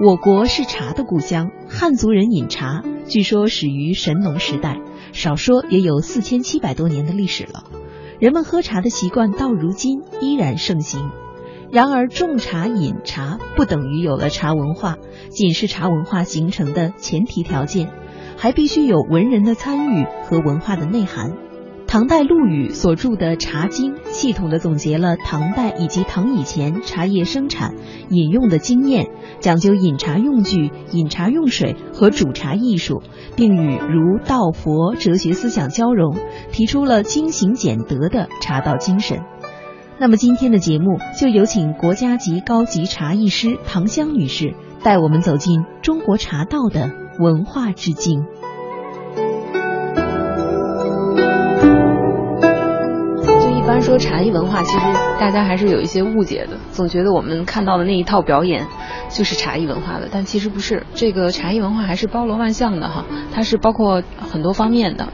我国是茶的故乡，汉族人饮茶，据说始于神农时代，少说也有四千七百多年的历史了。人们喝茶的习惯到如今依然盛行。然而，种茶饮茶不等于有了茶文化，仅是茶文化形成的前提条件，还必须有文人的参与和文化的内涵。唐代陆羽所著的《茶经》系统的总结了唐代以及唐以前茶叶生产、饮用的经验，讲究饮茶用具、饮茶用水和煮茶艺术，并与儒、道、佛哲学思想交融，提出了精行俭德的茶道精神。那么今天的节目就有请国家级高级茶艺师唐香女士带我们走进中国茶道的文化之境。说茶艺文化，其实大家还是有一些误解的，总觉得我们看到的那一套表演就是茶艺文化的，但其实不是。这个茶艺文化还是包罗万象的哈，它是包括很多方面的。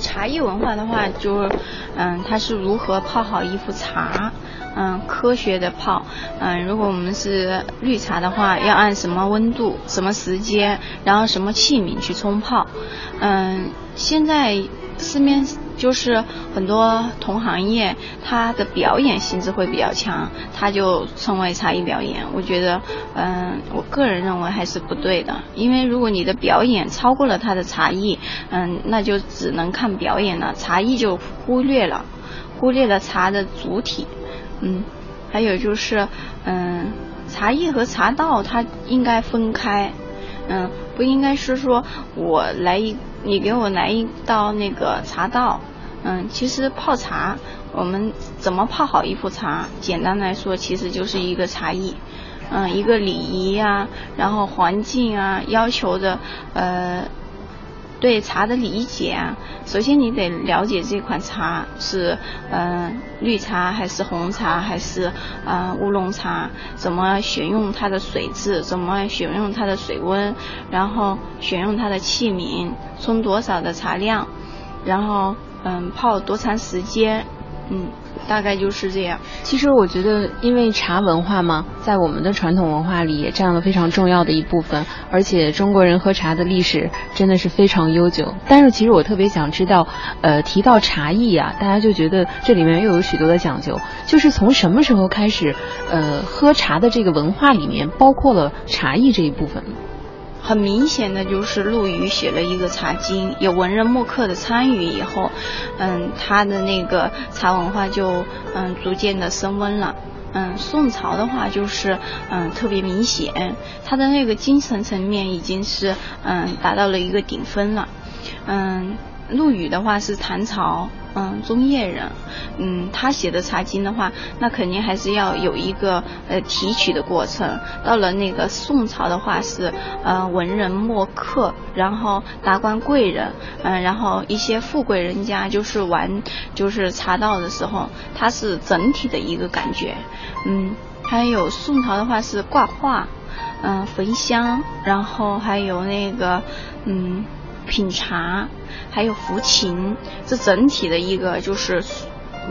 茶艺文化的话，就嗯，它是如何泡好一壶茶，嗯，科学的泡，嗯，如果我们是绿茶的话，要按什么温度、什么时间，然后什么器皿去冲泡，嗯，现在市面。就是很多同行业，它的表演性质会比较强，它就称为茶艺表演。我觉得，嗯，我个人认为还是不对的，因为如果你的表演超过了它的茶艺，嗯，那就只能看表演了，茶艺就忽略了，忽略了茶的主体。嗯，还有就是，嗯，茶艺和茶道它应该分开，嗯，不应该是说我来一。你给我来一道那个茶道，嗯，其实泡茶，我们怎么泡好一壶茶？简单来说，其实就是一个茶艺，嗯，一个礼仪啊，然后环境啊，要求的，呃。对茶的理解啊，首先你得了解这款茶是嗯绿茶还是红茶还是嗯乌龙茶，怎么选用它的水质，怎么选用它的水温，然后选用它的器皿，冲多少的茶量，然后嗯泡多长时间，嗯。大概就是这样。其实我觉得，因为茶文化嘛，在我们的传统文化里也占了非常重要的一部分。而且中国人喝茶的历史真的是非常悠久。但是其实我特别想知道，呃，提到茶艺啊，大家就觉得这里面又有许多的讲究。就是从什么时候开始，呃，喝茶的这个文化里面包括了茶艺这一部分？很明显的就是陆羽写了一个《茶经》，有文人墨客的参与以后，嗯，他的那个茶文化就嗯逐渐的升温了。嗯，宋朝的话就是嗯特别明显，他的那个精神层面已经是嗯达到了一个顶峰了。嗯，陆羽的话是唐朝。嗯，中叶人，嗯，他写的《茶经》的话，那肯定还是要有一个呃提取的过程。到了那个宋朝的话，是呃文人墨客，然后达官贵人，嗯，然后一些富贵人家就是玩就是茶道的时候，它是整体的一个感觉。嗯，还有宋朝的话是挂画，嗯，焚香，然后还有那个嗯。品茶，还有抚琴，这整体的一个就是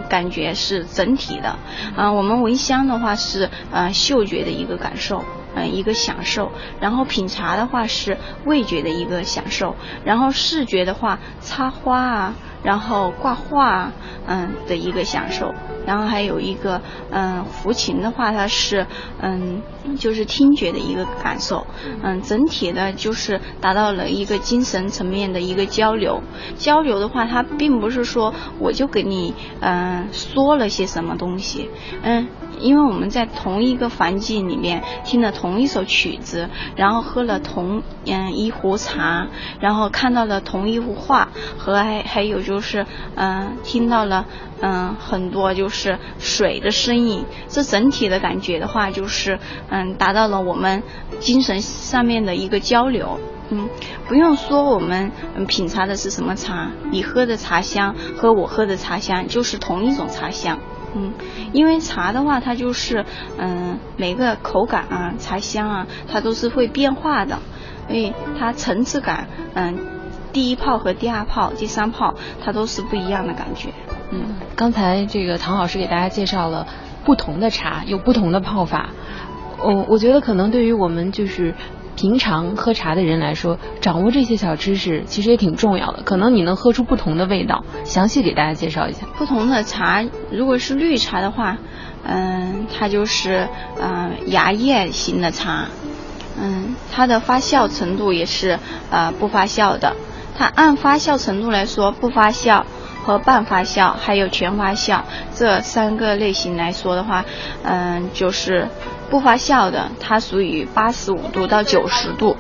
感觉是整体的。啊，我们闻香的话是呃嗅觉的一个感受，嗯，一个享受。然后品茶的话是味觉的一个享受。然后视觉的话，插花啊。然后挂画，嗯的一个享受，然后还有一个，嗯，抚琴的话，它是，嗯，就是听觉的一个感受，嗯，整体的就是达到了一个精神层面的一个交流。交流的话，它并不是说我就给你，嗯，说了些什么东西，嗯。因为我们在同一个环境里面听了同一首曲子，然后喝了同嗯一壶茶，然后看到了同一幅画，和还还有就是嗯听到了嗯很多就是水的声音，这整体的感觉的话就是嗯达到了我们精神上面的一个交流，嗯不用说我们嗯品茶的是什么茶，你喝的茶香和我喝的茶香就是同一种茶香。嗯，因为茶的话，它就是嗯，每个口感啊、茶香啊，它都是会变化的，所以它层次感，嗯，第一泡和第二泡、第三泡，它都是不一样的感觉。嗯，刚才这个唐老师给大家介绍了不同的茶有不同的泡法，哦，我觉得可能对于我们就是平常喝茶的人来说，掌握这些小知识其实也挺重要的。可能你能喝出不同的味道，详细给大家介绍一下。不同的茶，如果是绿茶的话，嗯，它就是嗯芽叶型的茶，嗯，它的发酵程度也是呃不发酵的。它按发酵程度来说，不发酵。和半发酵还有全发酵这三个类型来说的话，嗯，就是不发酵的，它属于八十五度到九十度，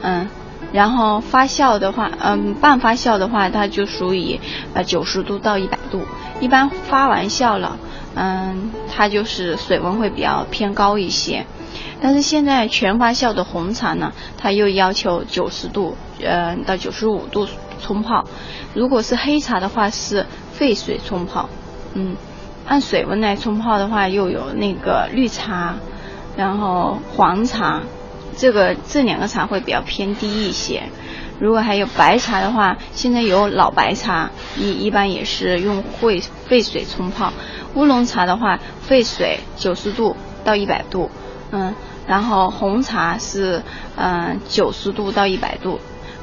嗯，然后发酵的话，嗯，半发酵的话，它就属于呃九十度到一百度。一般发完酵了，嗯，它就是水温会比较偏高一些。但是现在全发酵的红茶呢，它又要求九十度，呃，到九十五度冲泡。如果是黑茶的话，是沸水冲泡。嗯，按水温来冲泡的话，又有那个绿茶，然后黄茶，这个这两个茶会比较偏低一些。如果还有白茶的话，现在有老白茶，一一般也是用沸沸水冲泡。乌龙茶的话，沸水九十度到一百度，嗯，然后红茶是嗯九十度到一百度，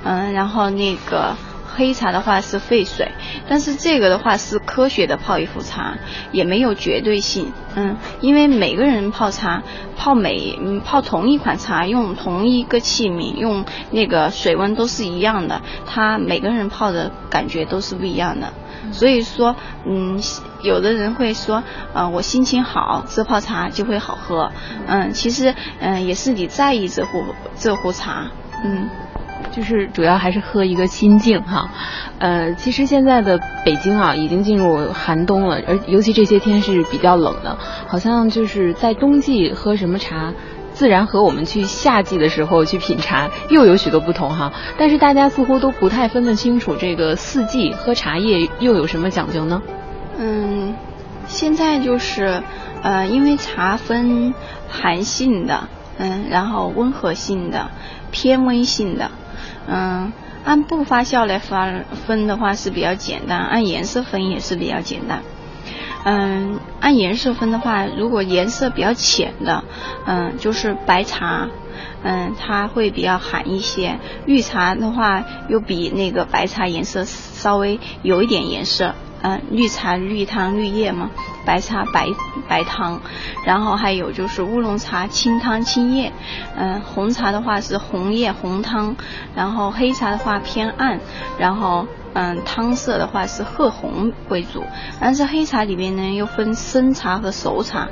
嗯，然后那个。黑茶的话是沸水，但是这个的话是科学的泡一壶茶，也没有绝对性。嗯，因为每个人泡茶，泡每泡同一款茶，用同一个器皿，用那个水温都是一样的，他每个人泡的感觉都是不一样的。所以说，嗯，有的人会说，呃，我心情好，这泡茶就会好喝。嗯，其实，嗯，也是你在意这壶这壶茶。嗯。就是主要还是喝一个心境哈，呃，其实现在的北京啊，已经进入寒冬了，而尤其这些天是比较冷的，好像就是在冬季喝什么茶，自然和我们去夏季的时候去品茶又有许多不同哈。但是大家似乎都不太分得清楚这个四季喝茶叶又有什么讲究呢？嗯，现在就是呃，因为茶分寒性的，嗯，然后温和性的，偏温性的。嗯，按不发酵来分分的话是比较简单，按颜色分也是比较简单。嗯，按颜色分的话，如果颜色比较浅的，嗯，就是白茶，嗯，它会比较寒一些。绿茶的话，又比那个白茶颜色稍微有一点颜色。绿茶绿汤绿叶嘛，白茶白白汤，然后还有就是乌龙茶清汤清叶，嗯，红茶的话是红叶红汤，然后黑茶的话偏暗，然后嗯汤色的话是褐红为主，但是黑茶里面呢又分生茶和熟茶，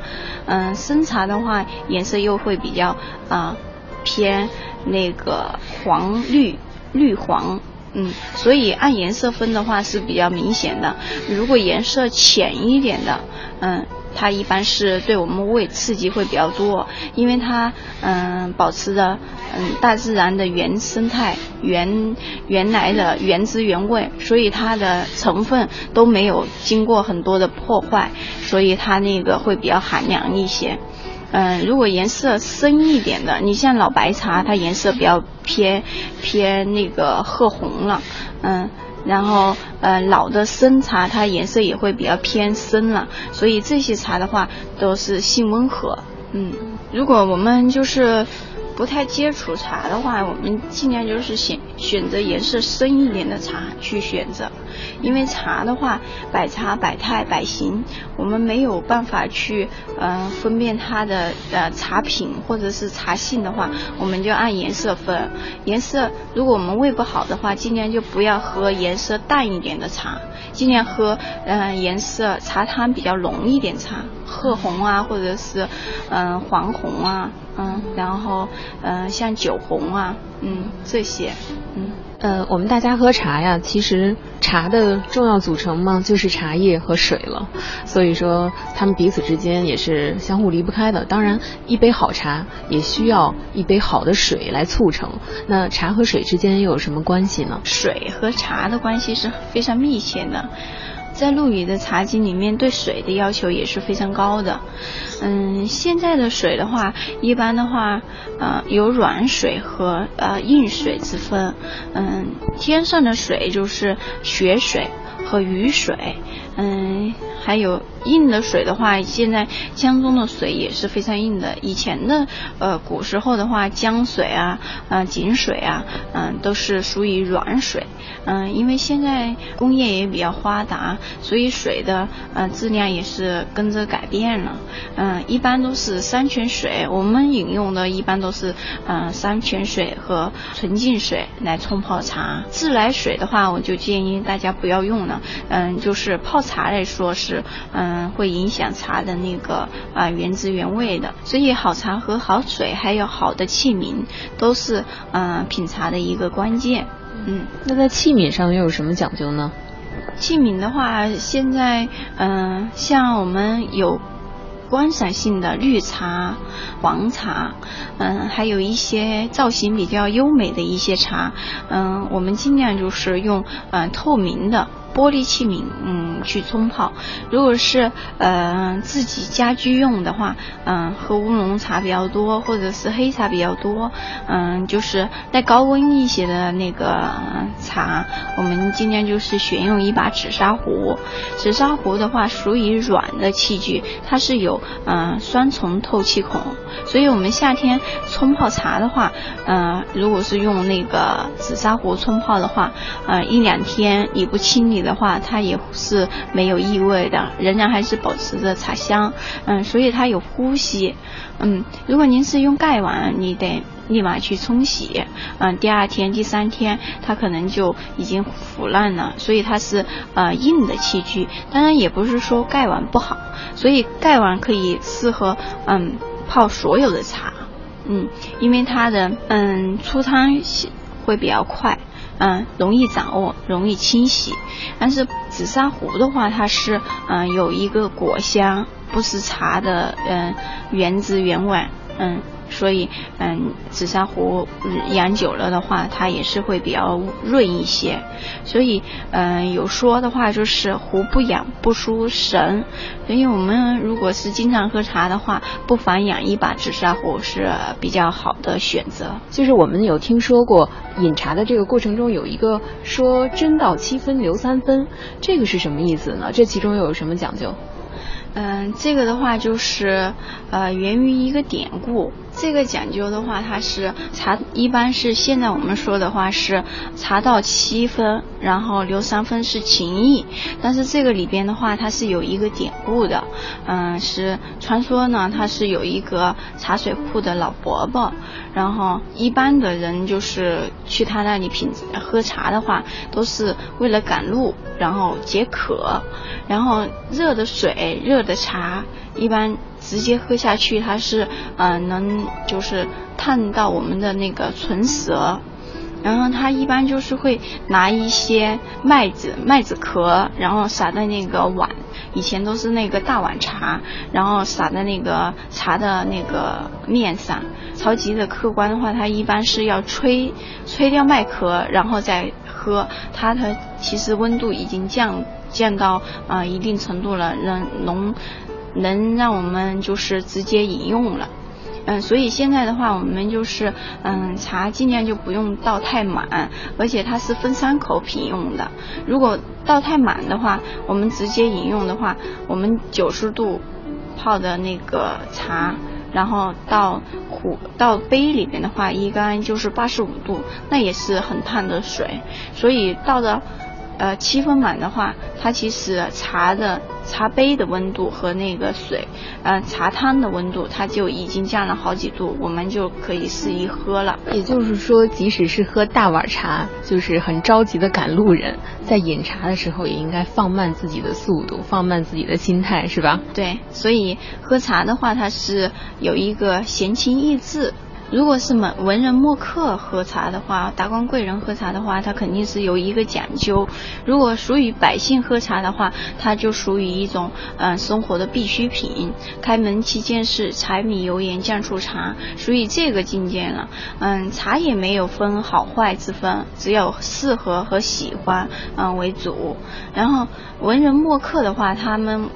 嗯，生茶的话颜色又会比较啊偏那个黄绿绿黄。嗯，所以按颜色分的话是比较明显的。如果颜色浅一点的，嗯，它一般是对我们胃刺激会比较多，因为它嗯保持着嗯大自然的原生态、原原来的原汁原味，所以它的成分都没有经过很多的破坏，所以它那个会比较寒凉一些。嗯，如果颜色深一点的，你像老白茶，它颜色比较偏偏那个褐红了，嗯，然后呃老的生茶，它颜色也会比较偏深了，所以这些茶的话都是性温和，嗯，如果我们就是。不太接触茶的话，我们尽量就是选选择颜色深一点的茶去选择，因为茶的话，百茶百态百形，我们没有办法去呃分辨它的呃茶品或者是茶性的话，我们就按颜色分。颜色如果我们胃不好的话，尽量就不要喝颜色淡一点的茶，尽量喝嗯颜色茶汤比较浓一点茶，褐红啊或者是嗯黄红啊。嗯，然后呃，像酒红啊，嗯，这些，嗯，呃，我们大家喝茶呀，其实茶的重要组成嘛，就是茶叶和水了，所以说他们彼此之间也是相互离不开的。当然，一杯好茶也需要一杯好的水来促成。那茶和水之间又有什么关系呢？水和茶的关系是非常密切的。在陆羽的茶经里面，对水的要求也是非常高的。嗯，现在的水的话，一般的话，呃，有软水和呃硬水之分。嗯，天上的水就是雪水，和雨水，嗯，还有硬的水的话，现在江中的水也是非常硬的。以前的呃古时候的话，江水啊，呃井水啊，嗯，都是属于软水，嗯，因为现在工业也比较发达，所以水的呃质量也是跟着改变了，嗯，一般都是山泉水，我们饮用的一般都是嗯山泉水和纯净水来冲泡茶。自来水的话，我就建议大家不要用了，嗯，就是泡茶来说是，嗯，会影响茶的那个啊原汁原味的。所以好茶和好水，还有好的器皿，都是嗯品茶的一个关键。嗯，那在器皿上又有什么讲究呢？器皿的话，现在嗯，像我们有。观赏性的绿茶、黄茶，嗯，还有一些造型比较优美的一些茶，嗯，我们尽量就是用嗯透明的。玻璃器皿，嗯，去冲泡。如果是呃自己家居用的话，嗯，喝乌龙茶比较多，或者是黑茶比较多，嗯，就是带高温一些的那个茶，我们尽量就是选用一把紫砂壶。紫砂壶的话属于软的器具，它是有嗯双重透气孔，所以我们夏天冲泡茶的话，嗯，如果是用那个紫砂壶冲泡的话，呃，一两天你不清理。的话，它也是没有异味的，仍然还是保持着茶香，嗯，所以它有呼吸，嗯，如果您是用盖碗，你得立马去冲洗，嗯，第二天、第三天它可能就已经腐烂了，所以它是呃硬的器具，当然也不是说盖碗不好，所以盖碗可以适合嗯泡所有的茶，嗯，因为它的嗯出汤会比较快。嗯，容易掌握，容易清洗。但是紫砂壶的话，它是嗯有一个果香，不是茶的嗯原汁原味，嗯。所以，嗯，紫砂壶养久了的话，它也是会比较润一些。所以，嗯，有说的话就是壶不养不输神。所以我们如果是经常喝茶的话，不妨养一把紫砂壶是比较好的选择。就是我们有听说过饮茶的这个过程中有一个说真到七分留三分，这个是什么意思呢？这其中又有什么讲究？嗯，这个的话就是呃源于一个典故。这个讲究的话，它是茶一般是现在我们说的话是茶到七分，然后留三分是情意。但是这个里边的话，它是有一个典故的，嗯，是传说呢，它是有一个茶水铺的老伯伯，然后一般的人就是去他那里品喝茶的话，都是为了赶路，然后解渴，然后热的水、热的茶。一般直接喝下去，它是嗯能就是烫到我们的那个唇舌，然后他一般就是会拿一些麦子麦子壳，然后撒在那个碗，以前都是那个大碗茶，然后撒在那个茶的那个面上。超级的客观的话，它一般是要吹吹掉麦壳，然后再喝。它的其实温度已经降降到啊一定程度了，能浓。能让我们就是直接饮用了，嗯，所以现在的话，我们就是嗯，茶尽量就不用倒太满，而且它是分三口品用的。如果倒太满的话，我们直接饮用的话，我们九十度泡的那个茶，然后倒壶倒杯里边的话，一般就是八十五度，那也是很烫的水。所以倒的呃七分满的话，它其实茶的。茶杯的温度和那个水，呃，茶汤的温度，它就已经降了好几度，我们就可以适宜喝了。也就是说，即使是喝大碗茶，就是很着急的赶路人，在饮茶的时候，也应该放慢自己的速度，放慢自己的心态，是吧？对，所以喝茶的话，它是有一个闲情逸致。如果是文文人墨客喝茶的话，达官贵人喝茶的话，它肯定是有一个讲究。如果属于百姓喝茶的话，它就属于一种嗯生活的必需品。开门七件事，柴米油盐酱醋茶，属于这个境界了。嗯，茶也没有分好坏之分，只有适合和喜欢嗯为主。然后文人墨客的话，他们。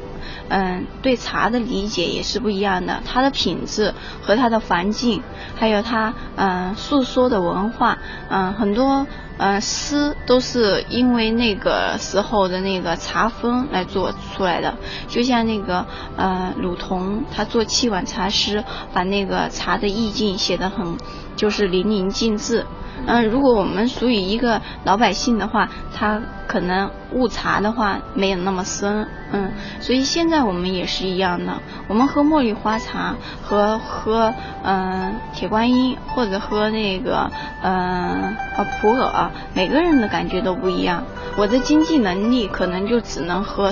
嗯，对茶的理解也是不一样的。它的品质和它的环境，还有它嗯诉说的文化，嗯，很多嗯诗都是因为那个时候的那个茶风来做出来的。就像那个呃鲁同，他做七碗茶诗，把那个茶的意境写得很就是淋漓尽致。嗯，如果我们属于一个老百姓的话，他可能误茶的话没有那么深，嗯，所以现在我们也是一样的，我们喝茉莉花茶和喝嗯铁观音或者喝那个嗯啊普洱，每个人的感觉都不一样。我的经济能力可能就只能喝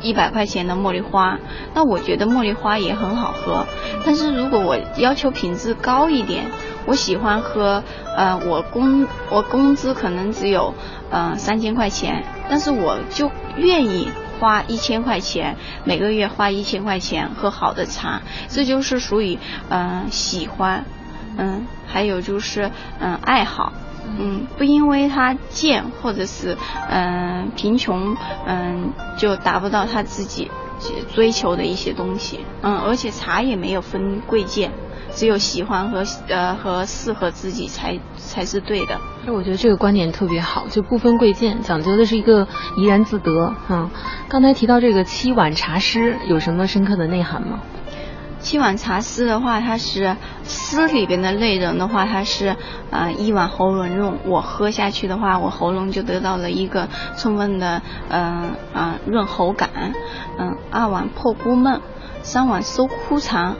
一百块钱的茉莉花，那我觉得茉莉花也很好喝，但是如果我要求品质高一点。我喜欢喝，呃，我工我工资可能只有，呃，三千块钱，但是我就愿意花一千块钱，每个月花一千块钱喝好的茶，这就是属于，嗯，喜欢，嗯，还有就是，嗯，爱好，嗯，不因为他贱或者是，嗯，贫穷，嗯，就达不到他自己追求的一些东西，嗯，而且茶也没有分贵贱。只有喜欢和呃和适合自己才才是对的。那我觉得这个观点特别好，就不分贵贱，讲究的是一个怡然自得。嗯，刚才提到这个七碗茶诗，有什么深刻的内涵吗？七碗茶丝的话，它是丝里边的内容的话，它是呃一碗喉咙润，我喝下去的话，我喉咙就得到了一个充分的嗯嗯润喉感。嗯，二碗破孤闷，三碗收枯肠。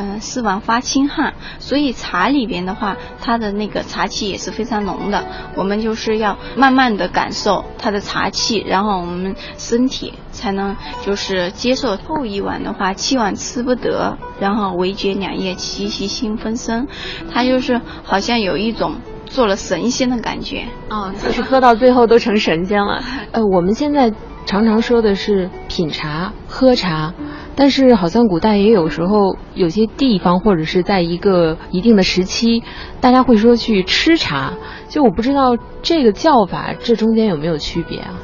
嗯，四碗发清汗，所以茶里边的话，它的那个茶气也是非常浓的。我们就是要慢慢的感受它的茶气，然后我们身体才能就是接受。后一碗的话，七碗吃不得，然后唯觉两夜齐齐心分身，他就是好像有一种做了神仙的感觉。哦，就是喝到最后都成神仙了。呃，我们现在常常说的是品茶、喝茶。但是好像古代也有时候有些地方或者是在一个一定的时期，大家会说去吃茶，就我不知道这个叫法这中间有没有区别啊？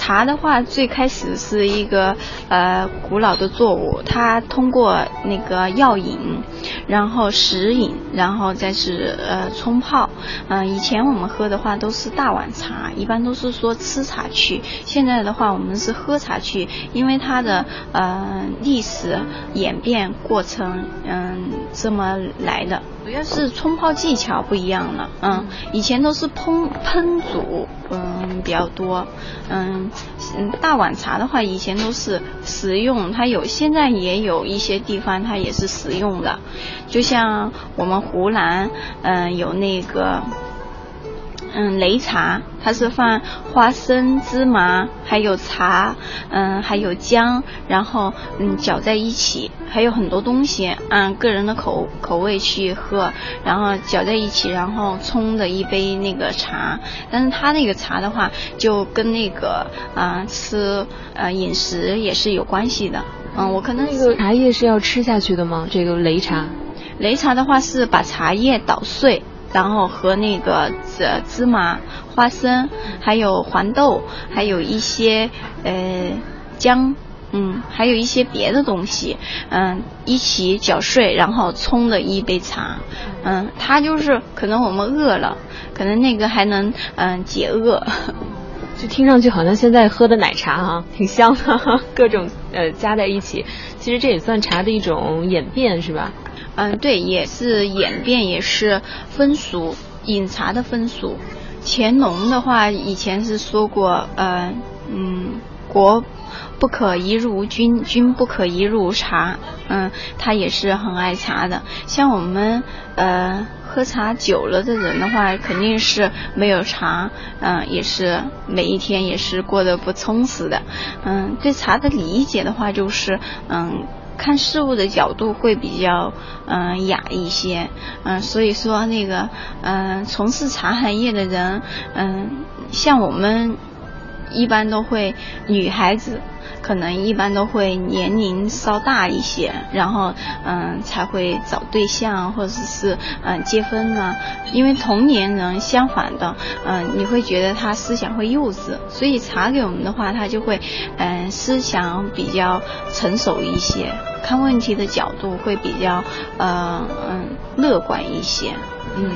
茶的话，最开始是一个呃古老的作物，它通过那个药引，然后食饮，然后再是呃冲泡。嗯，以前我们喝的话都是大碗茶，一般都是说吃茶去。现在的话，我们是喝茶去，因为它的呃历史演变过程，嗯，这么来的。主要是冲泡技巧不一样了，嗯，以前都是烹烹煮，嗯比较多，嗯嗯，大碗茶的话，以前都是食用，它有现在也有一些地方它也是食用的，就像我们湖南，嗯有那个。嗯，擂茶它是放花生、芝麻，还有茶，嗯，还有姜，然后嗯搅在一起，还有很多东西，按个人的口口味去喝，然后搅在一起，然后冲的一杯那个茶。但是它那个茶的话，就跟那个啊吃呃饮食也是有关系的。嗯，我可能那个茶叶是要吃下去的吗？这个擂茶，擂茶的话是把茶叶捣碎。然后和那个芝芝麻、花生，还有黄豆，还有一些呃姜，嗯，还有一些别的东西，嗯，一起搅碎，然后冲的一杯茶，嗯，它就是可能我们饿了，可能那个还能嗯解饿，就听上去好像现在喝的奶茶哈，挺香的，各种呃加在一起，其实这也算茶的一种演变是吧？嗯，对，也是演变，也是风俗，饮茶的风俗。乾隆的话，以前是说过，呃，嗯，国不可一日无君，君不可一日无茶。嗯，他也是很爱茶的。像我们，呃，喝茶久了的人的话，肯定是没有茶，嗯，也是每一天也是过得不充实的。嗯，对茶的理解的话，就是，嗯。看事物的角度会比较嗯雅一些，嗯，所以说那个嗯从事茶行业的人，嗯，像我们一般都会女孩子。可能一般都会年龄稍大一些，然后嗯才会找对象或者是嗯结婚呢。因为同年人相反的，嗯你会觉得他思想会幼稚，所以茶给我们的话，他就会嗯思想比较成熟一些，看问题的角度会比较呃嗯乐观一些。嗯，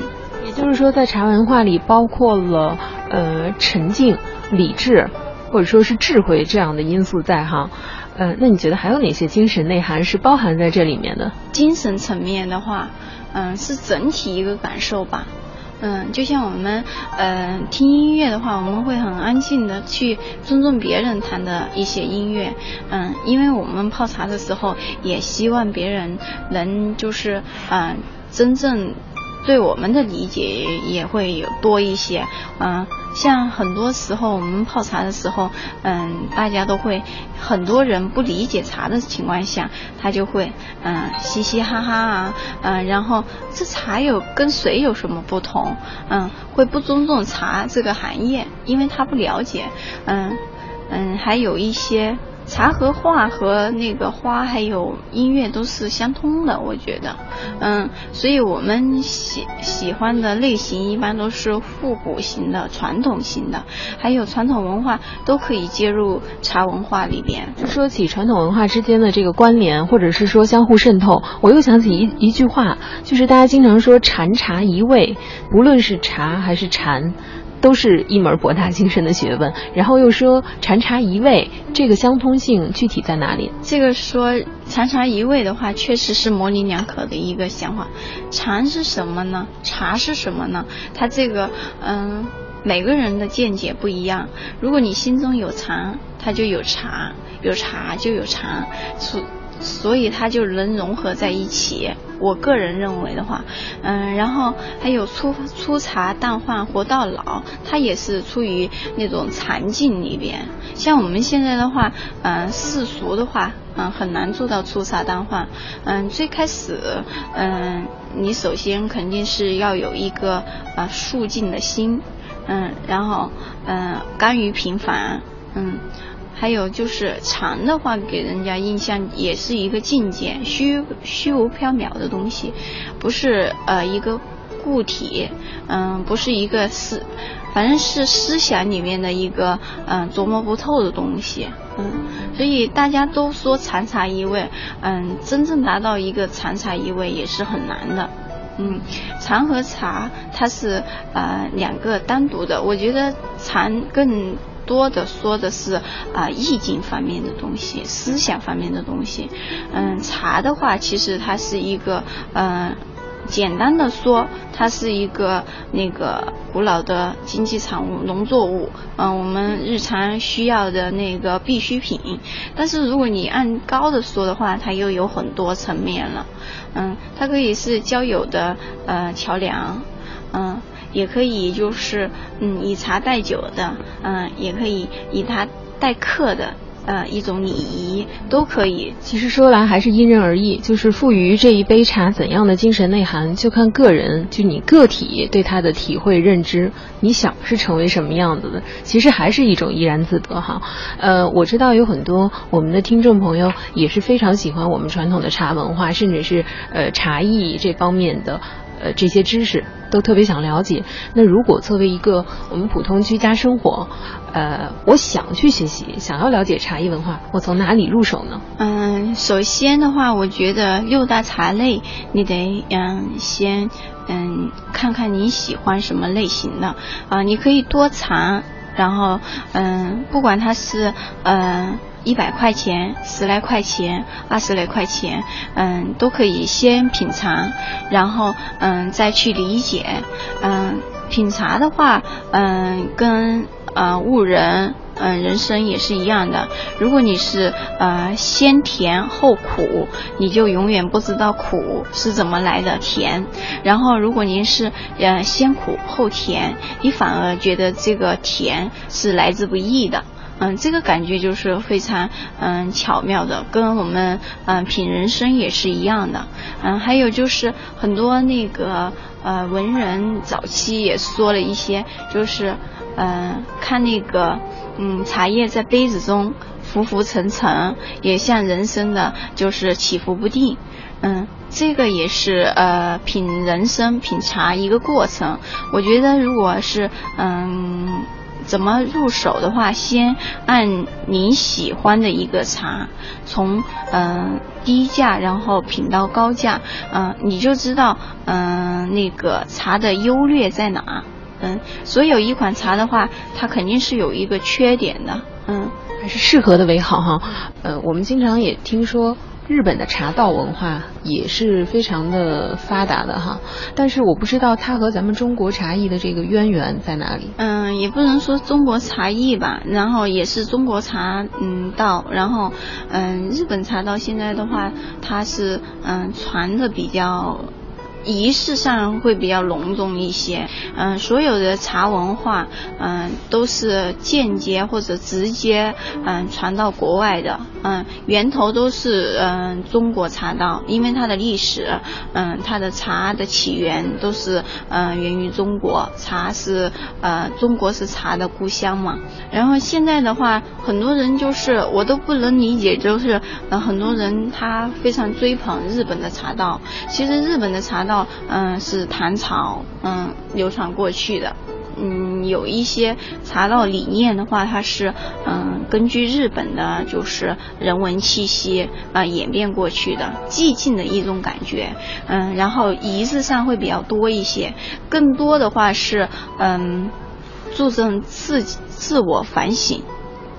也就是说，在茶文化里包括了呃沉静、理智。或者说是智慧这样的因素在哈，呃，那你觉得还有哪些精神内涵是包含在这里面的？精神层面的话，嗯，是整体一个感受吧，嗯，就像我们，嗯，听音乐的话，我们会很安静的去尊重别人弹的一些音乐，嗯，因为我们泡茶的时候也希望别人能就是，嗯，真正。对我们的理解也会有多一些，嗯，像很多时候我们泡茶的时候，嗯，大家都会，很多人不理解茶的情况下，他就会，嗯，嘻嘻哈哈啊，嗯，然后这茶有跟水有什么不同？嗯，会不尊重茶这个行业，因为他不了解，嗯，嗯，还有一些。茶和画和那个花还有音乐都是相通的，我觉得，嗯，所以我们喜喜欢的类型一般都是复古型的、传统型的，还有传统文化都可以接入茶文化里边。说起传统文化之间的这个关联，或者是说相互渗透，我又想起一一句话，就是大家经常说“禅茶一味”，不论是茶还是禅。都是一门博大精深的学问，然后又说禅茶一味，这个相通性具体在哪里？这个说禅茶一味的话，确实是模棱两可的一个想法。禅是什么呢？茶是什么呢？它这个嗯，每个人的见解不一样。如果你心中有禅，它就有茶；有茶就有禅。所所以它就能融合在一起。我个人认为的话，嗯，然后还有粗粗茶淡饭活到老，它也是出于那种禅境里边。像我们现在的话，嗯，世俗的话，嗯，很难做到粗茶淡饭。嗯，最开始，嗯，你首先肯定是要有一个啊肃静的心，嗯，然后嗯，甘于平凡，嗯。还有就是禅的话，给人家印象也是一个境界，虚虚无缥缈的东西，不是呃一个固体，嗯，不是一个思，反正是思想里面的一个嗯琢磨不透的东西，嗯，所以大家都说禅茶一味，嗯，真正达到一个禅茶一味也是很难的，嗯，禅和茶它是呃两个单独的，我觉得禅更。多的说的是啊意境方面的东西，思想方面的东西。嗯，茶的话，其实它是一个嗯，简单的说，它是一个那个古老的经济产物、农作物。嗯，我们日常需要的那个必需品。但是如果你按高的说的话，它又有很多层面了。嗯，它可以是交友的呃桥梁。嗯。也可以就是嗯以茶代酒的，嗯也可以以它待客的，呃一种礼仪都可以。其实说来还是因人而异，就是赋予这一杯茶怎样的精神内涵，就看个人，就你个体对它的体会认知，你想是成为什么样子的，其实还是一种怡然自得哈。呃，我知道有很多我们的听众朋友也是非常喜欢我们传统的茶文化，甚至是呃茶艺这方面的。呃，这些知识都特别想了解。那如果作为一个我们普通居家生活，呃，我想去学习，想要了解茶艺文化，我从哪里入手呢？嗯，首先的话，我觉得六大茶类，你得嗯先嗯看看你喜欢什么类型的啊，你可以多尝，然后嗯，不管它是嗯。一百块钱、十来块钱、二十来块钱，嗯，都可以先品尝，然后嗯再去理解。嗯，品茶的话，嗯，跟呃悟人，嗯，人生也是一样的。如果你是呃先甜后苦，你就永远不知道苦是怎么来的甜。然后如果您是呃先苦后甜，你反而觉得这个甜是来之不易的。嗯，这个感觉就是非常嗯巧妙的，跟我们嗯品人生也是一样的。嗯，还有就是很多那个呃文人早期也说了一些，就是嗯看那个嗯茶叶在杯子中浮浮沉沉，也像人生的就是起伏不定。嗯，这个也是呃品人生品茶一个过程。我觉得如果是嗯。怎么入手的话，先按你喜欢的一个茶，从嗯低价然后品到高价，嗯你就知道嗯那个茶的优劣在哪。嗯，所以有一款茶的话，它肯定是有一个缺点的。嗯，还是适合的为好哈。呃，我们经常也听说。日本的茶道文化也是非常的发达的哈，但是我不知道它和咱们中国茶艺的这个渊源在哪里。嗯，也不能说中国茶艺吧，然后也是中国茶嗯道，然后嗯日本茶道现在的话，它是嗯传的比较。仪式上会比较隆重一些，嗯，所有的茶文化，嗯，都是间接或者直接，嗯，传到国外的，嗯，源头都是嗯中国茶道，因为它的历史，嗯，它的茶的起源都是嗯源于中国，茶是呃中国是茶的故乡嘛。然后现在的话，很多人就是我都不能理解，就是呃很多人他非常追捧日本的茶道，其实日本的茶道。嗯，是唐朝嗯流传过去的，嗯，有一些茶道理念的话，它是嗯根据日本的就是人文气息啊演变过去的，寂静的一种感觉，嗯，然后仪式上会比较多一些，更多的话是嗯注重自自我反省。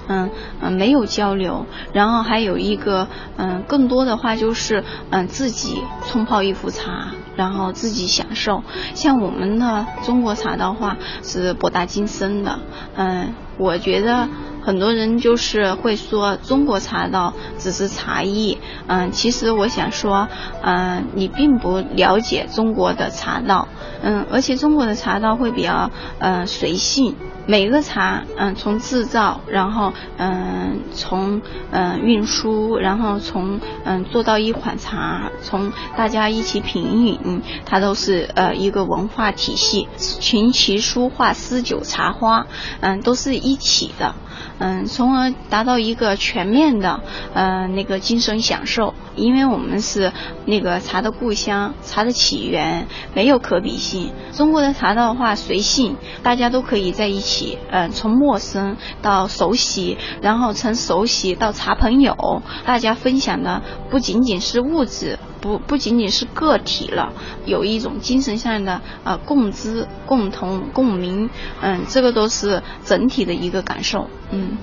嗯嗯，没有交流，然后还有一个嗯，更多的话就是嗯，自己冲泡一壶茶，然后自己享受。像我们的中国茶道话是博大精深的，嗯，我觉得很多人就是会说中国茶道只是茶艺，嗯，其实我想说，嗯，你并不了解中国的茶道，嗯，而且中国的茶道会比较嗯随性。每个茶，嗯，从制造，然后，嗯，从，嗯，运输，然后从，嗯，做到一款茶，从大家一起品饮，它都是呃一个文化体系，琴棋书画诗酒茶花，嗯，都是一起的。嗯，从而达到一个全面的，呃，那个精神享受。因为我们是那个茶的故乡，茶的起源没有可比性。中国的茶道的话，随性，大家都可以在一起。嗯，从陌生到熟悉，然后从熟悉到茶朋友，大家分享的不仅仅是物质，不不仅仅是个体了，有一种精神上的呃共知、共同、共鸣。嗯，这个都是整体的一个感受。嗯，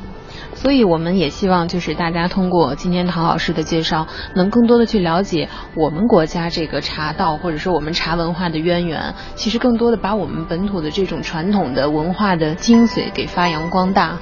所以我们也希望就是大家通过今天唐老师的介绍，能更多的去了解我们国家这个茶道或者说我们茶文化的渊源。其实更多的把我们本土的这种传统的文化的精髓给发扬光大。